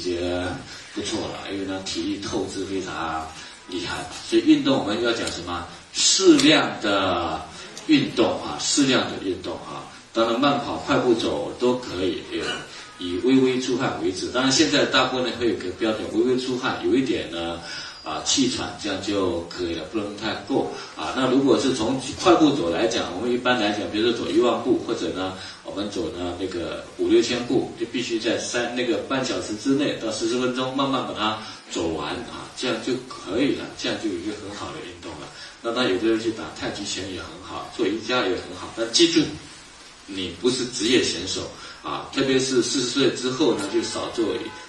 经不错了，因为呢体力透支非常厉害。所以运动我们要讲什么？适量的运动啊，适量的运动啊，当然慢跑、快步走都可以，以微微出汗为止。当然现在大部分呢会有个标准，微微出汗，有一点呢。啊，气喘这样就可以了，不能太过那如果是从快步走来讲，我们一般来讲，比如说走一万步，或者呢，我们走呢那个五六千步，就必须在三那个半小时之内到四十分钟，慢慢把它走完啊，这样就可以了，这样就有一个很好的运动了。那当有的人去打太极拳也很好，做瑜伽也很好，但记住，你不是职业选手啊，特别是四十岁之后呢，就少做。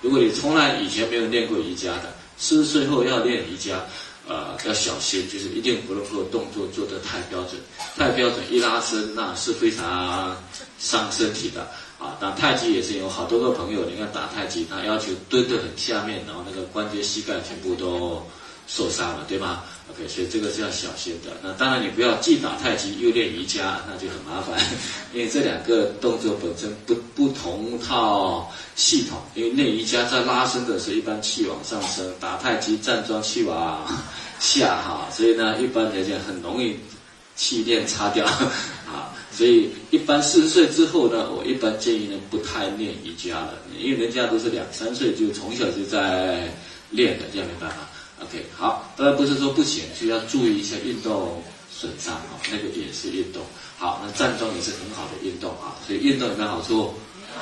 如果你从来以前没有练过瑜伽的。四十岁后要练瑜伽，呃，要小心，就是一定不能够动作做得太标准，太标准一拉伸那是非常伤身体的啊。打太极也是有好多个朋友，你看打太极，他要求蹲得很下面，然后那个关节、膝盖全部都受伤了，对吗？OK，所以这个是要小心的。那当然，你不要既打太极又练瑜伽，那就很麻烦，因为这两个动作本身不不同套系统。因为练瑜伽在拉伸的时候，一般气往上升；打太极站桩气往下哈，所以呢，一般来讲很容易气垫擦掉 啊。所以一般四十岁之后呢，我一般建议呢不太练瑜伽了，因为人家都是两三岁就从小就在练的，这样没办法。OK，好，当然不是说不行，需要注意一下运动损伤啊，那个也是运动。好，那站桩也是很好的运动啊，所以运动有没有好处？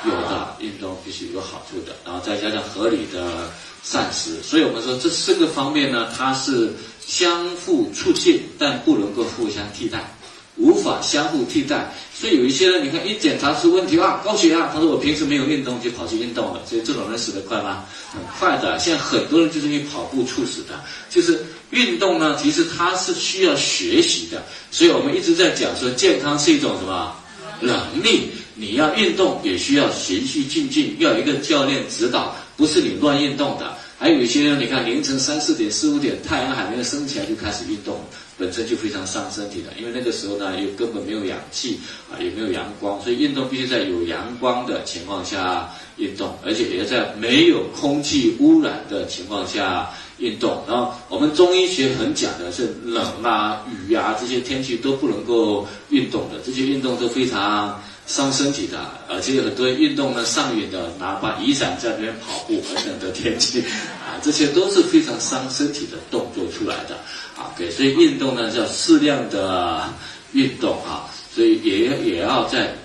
有的，运动必须有好处的，然后再加上合理的膳食，所以我们说这四个方面呢，它是相互促进，但不能够互相替代。无法相互替代，所以有一些人，你看一检查出问题啊，高血压，他说我平时没有运动就跑去运动了，所以这种人死得快吗？很快的。现在很多人就是因为跑步猝死的，就是运动呢，其实它是需要学习的，所以我们一直在讲说，健康是一种什么能力？你要运动也需要循序渐进，要有一个教练指导，不是你乱运动的。还有一些人，你看凌晨三四点、四五点，太阳还没有升起来就开始运动。本身就非常伤身体的，因为那个时候呢，又根本没有氧气啊，也没有阳光，所以运动必须在有阳光的情况下运动，而且也要在没有空气污染的情况下运动。然后我们中医学很讲的是冷啊、雨啊这些天气都不能够运动的，这些运动都非常伤身体的，而且有很多运动呢上瘾的，哪怕雨伞在那边跑步，很冷的天气啊，这些都是非常伤身体的动作出来的。啊，对，所以运动呢叫适量的运动啊，所以也也要在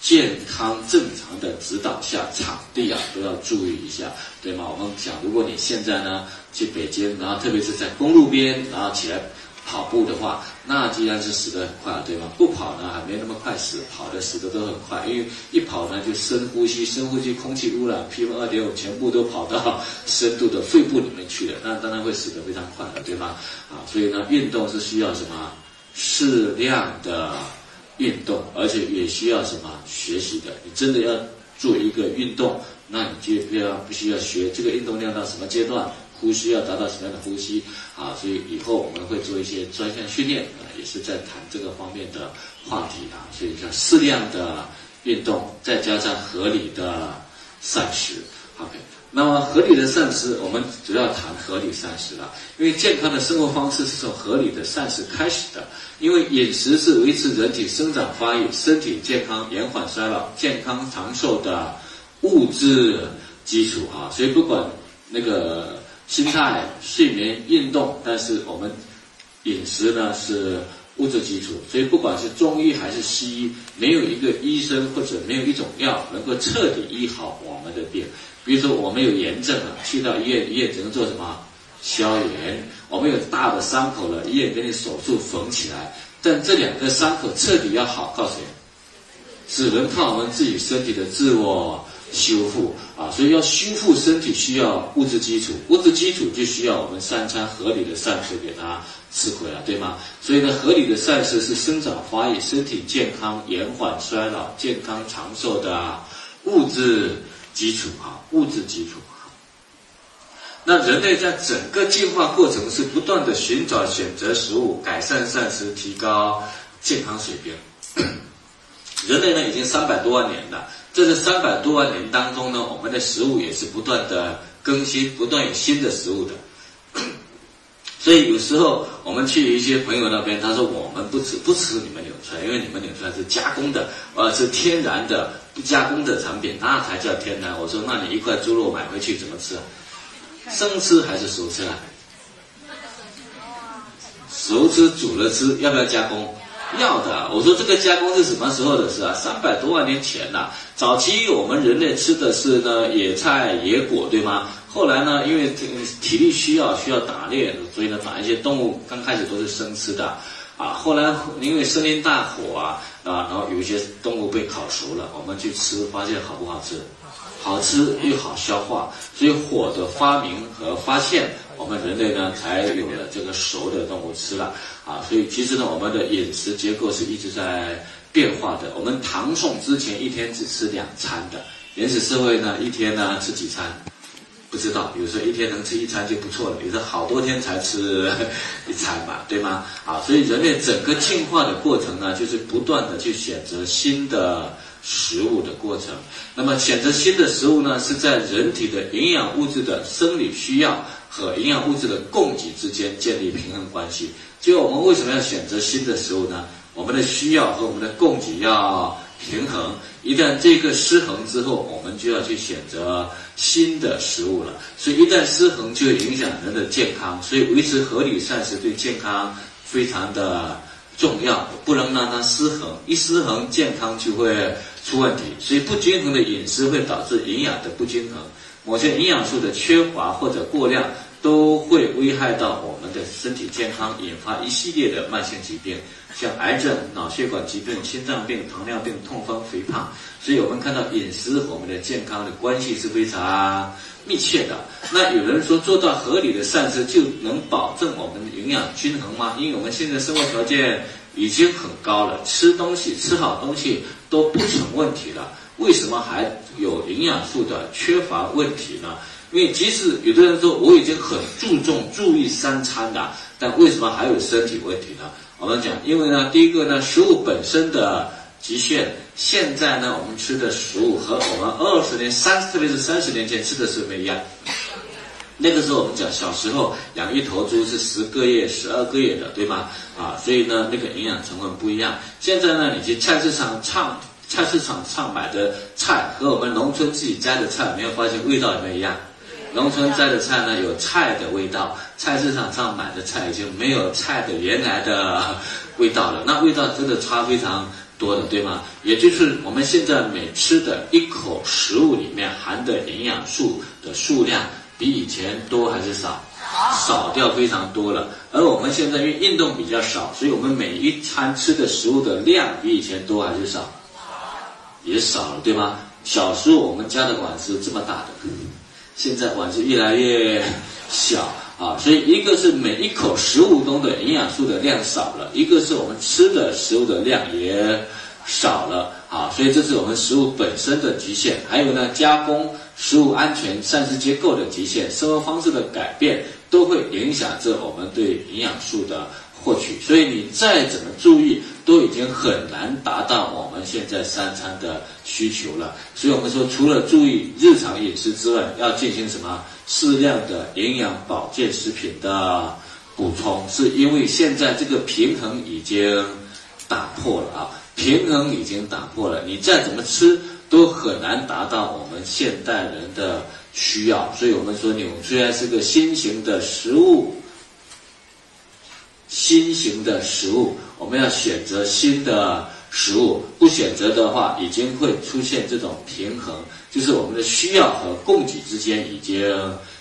健康正常的指导下，场地啊都要注意一下，对吗？我们讲，如果你现在呢去北京，然后特别是在公路边，然后起来跑步的话，那既然是死得很快，对吗？不跑呢还没那么快死，跑的死的都很快，因为一跑呢就深呼吸，深呼吸空气污染，PM 二点五全部都跑到深度的肺部里面去了，那当然会死得非常快了，对吗？啊，所以呢，运动是需要什么适量的运动，而且也需要什么学习的。你真的要做一个运动，那你就要必须要学这个运动量到什么阶段，呼吸要达到什么样的呼吸啊。所以以后我们会做一些专项训练啊，也是在谈这个方面的话题啊。所以叫适量的运动，再加上合理的膳食，OK。那么合理的膳食，我们主要谈合理膳食了。因为健康的生活方式是从合理的膳食开始的。因为饮食是维持人体生长发育、身体健康、延缓衰老、健康长寿的物质基础啊。所以不管那个心态、睡眠、运动，但是我们饮食呢是物质基础。所以不管是中医还是西医，没有一个医生或者没有一种药能够彻底医好我们的病。比如说，我们有炎症了，去到医院，医院只能做什么？消炎。我们有大的伤口了，医院给你手术缝起来。但这两个伤口彻底要好，告诉你，只能靠我们自己身体的自我修复啊。所以要修复身体，需要物质基础，物质基础就需要我们三餐合理的膳食给它吃回来，对吗？所以呢，合理的膳食是生长发育、身体健康、延缓衰老、健康长寿的物质。基础啊，物质基础。那人类在整个进化过程是不断的寻找、选择食物，改善膳食，提高健康水平。人类呢已经三百多万年了，在这三百多万年当中呢，我们的食物也是不断的更新，不断有新的食物的。所以有时候我们去一些朋友那边，他说我们不吃不吃你们纽串，因为你们纽串是加工的，呃是天然的不加工的产品，那才叫天然。我说那你一块猪肉买回去怎么吃？生吃还是熟吃啊？熟吃煮了吃，要不要加工？要的。我说这个加工是什么时候的事啊？三百多万年前呐。早期我们人类吃的是呢野菜野果，对吗？后来呢，因为体力需要，需要打猎，所以呢，把一些动物刚开始都是生吃的，啊，后来因为森林大火啊，啊，然后有一些动物被烤熟了，我们去吃，发现好不好吃？好吃又好消化，所以火的发明和发现，们人类呢才有了这个熟的动物吃了，啊，所以其实呢，我们的饮食结构是一直在变化的。我们唐宋之前一天只吃两餐的，原始社会呢一天呢吃几餐？不知道，有时候一天能吃一餐就不错了，有时候好多天才吃一餐嘛，对吗？啊，所以人类整个进化的过程呢，就是不断的去选择新的食物的过程。那么选择新的食物呢，是在人体的营养物质的生理需要和营养物质的供给之间建立平衡关系。就我们为什么要选择新的食物呢？我们的需要和我们的供给要。平衡，一旦这个失衡之后，我们就要去选择新的食物了。所以一旦失衡，就影响人的健康。所以维持合理膳食对健康非常的重要，不能让它失衡。一失衡，健康就会出问题。所以不均衡的饮食会导致营养的不均衡，某些营养素的缺乏或者过量。都会危害到我们的身体健康，引发一系列的慢性疾病，像癌症、脑血管疾病、心脏病、糖尿病、痛风、肥胖。所以我们看到饮食我们的健康的关系是非常密切的。那有人说做到合理的膳食就能保证我们的营养均衡吗？因为我们现在生活条件已经很高了，吃东西吃好东西都不成问题了，为什么还有营养素的缺乏问题呢？因为即使有的人说我已经很注重注意三餐的，但为什么还有身体问题呢？我们讲，因为呢，第一个呢，食物本身的极限，现在呢，我们吃的食物和我们二十年、三十特别是三十年前吃的是不一样。那个时候我们讲小时候养一头猪是十个月、十二个月的，对吗？啊，所以呢，那个营养成分不一样。现在呢，你去菜市场唱菜市场上买的菜和我们农村自己摘的菜，没有发现味道有没有一样？农村摘的菜呢，有菜的味道；菜市场上买的菜已经没有菜的原来的味道了。那味道真的差非常多的，对吗？也就是我们现在每吃的一口食物里面含的营养素的数量，比以前多还是少？少掉非常多了。而我们现在因为运动比较少，所以我们每一餐吃的食物的量比以前多还是少？也少了，对吗？小时候我们家的碗是这么大的。现在碗是越来越小啊，所以一个是每一口食物中的营养素的量少了，一个是我们吃的食物的量也少了啊，所以这是我们食物本身的极限。还有呢，加工食物安全、膳食结构的极限，生活方式的改变，都会影响着我们对营养素的。获取，所以你再怎么注意，都已经很难达到我们现在三餐的需求了。所以我们说，除了注意日常饮食之外，要进行什么适量的营养保健食品的补充，是因为现在这个平衡已经打破了啊，平衡已经打破了，你再怎么吃都很难达到我们现代人的需要。所以我们说，纽虽然是个新型的食物。新型的食物，我们要选择新的食物。不选择的话，已经会出现这种平衡，就是我们的需要和供给之间已经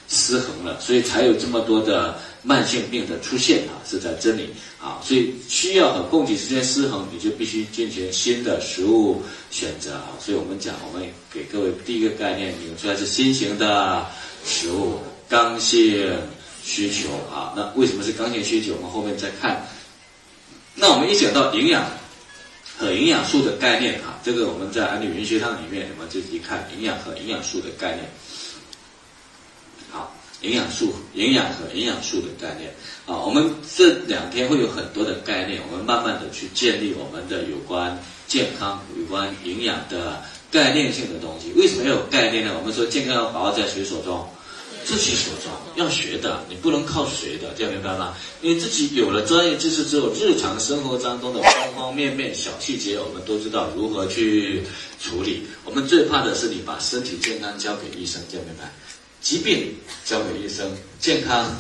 失衡了，所以才有这么多的慢性病的出现啊，是在这里啊。所以需要和供给之间失衡，你就必须进行新的食物选择啊。所以我们讲，我们给各位第一个概念，引出来是新型的食物，刚性。需求啊，那为什么是刚性需求？我们后面再看。那我们一讲到营养和营养素的概念啊，这个我们在安利云学堂里面，我们就一看营养和营养素的概念。好，营养素、营养和营养素的概念啊。我们这两天会有很多的概念，我们慢慢的去建立我们的有关健康、有关营养的概念性的东西。为什么要有概念呢？我们说健康要把握在谁手中？自己手中要学的，你不能靠学的，这样明白吗？因为自己有了专业知识之后，日常生活当中的方方面面、小细节，我们都知道如何去处理。我们最怕的是你把身体健康交给医生，这样明白？疾病交给医生，健康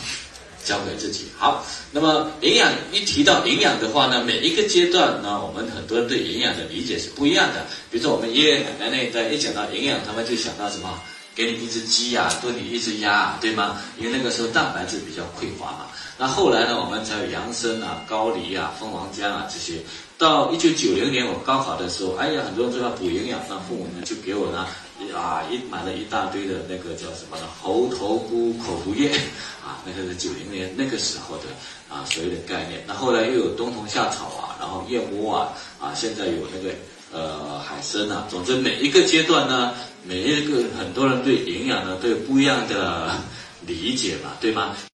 交给自己。好，那么营养一提到营养的话呢，每一个阶段呢，我们很多人对营养的理解是不一样的。比如说我们爷爷奶奶那一代，一讲到营养，他们就想到什么？给你一只鸡呀，炖你一只鸭，对吗？因为那个时候蛋白质比较匮乏嘛。那后来呢，我们才有杨参啊、高丽啊、蜂王浆啊这些。到一九九零年我高考的时候，哎呀，很多人说要补营养，那父母呢就给我呢啊一买了一大堆的那个叫什么呢？猴头菇口服液 啊，那个是九零年那个时候的啊所谓的概念。那后来又有冬虫夏草啊，然后燕窝啊啊，现在有那个。呃，海参啊，总之每一个阶段呢，每一个很多人对营养呢都有不一样的理解嘛，对吗？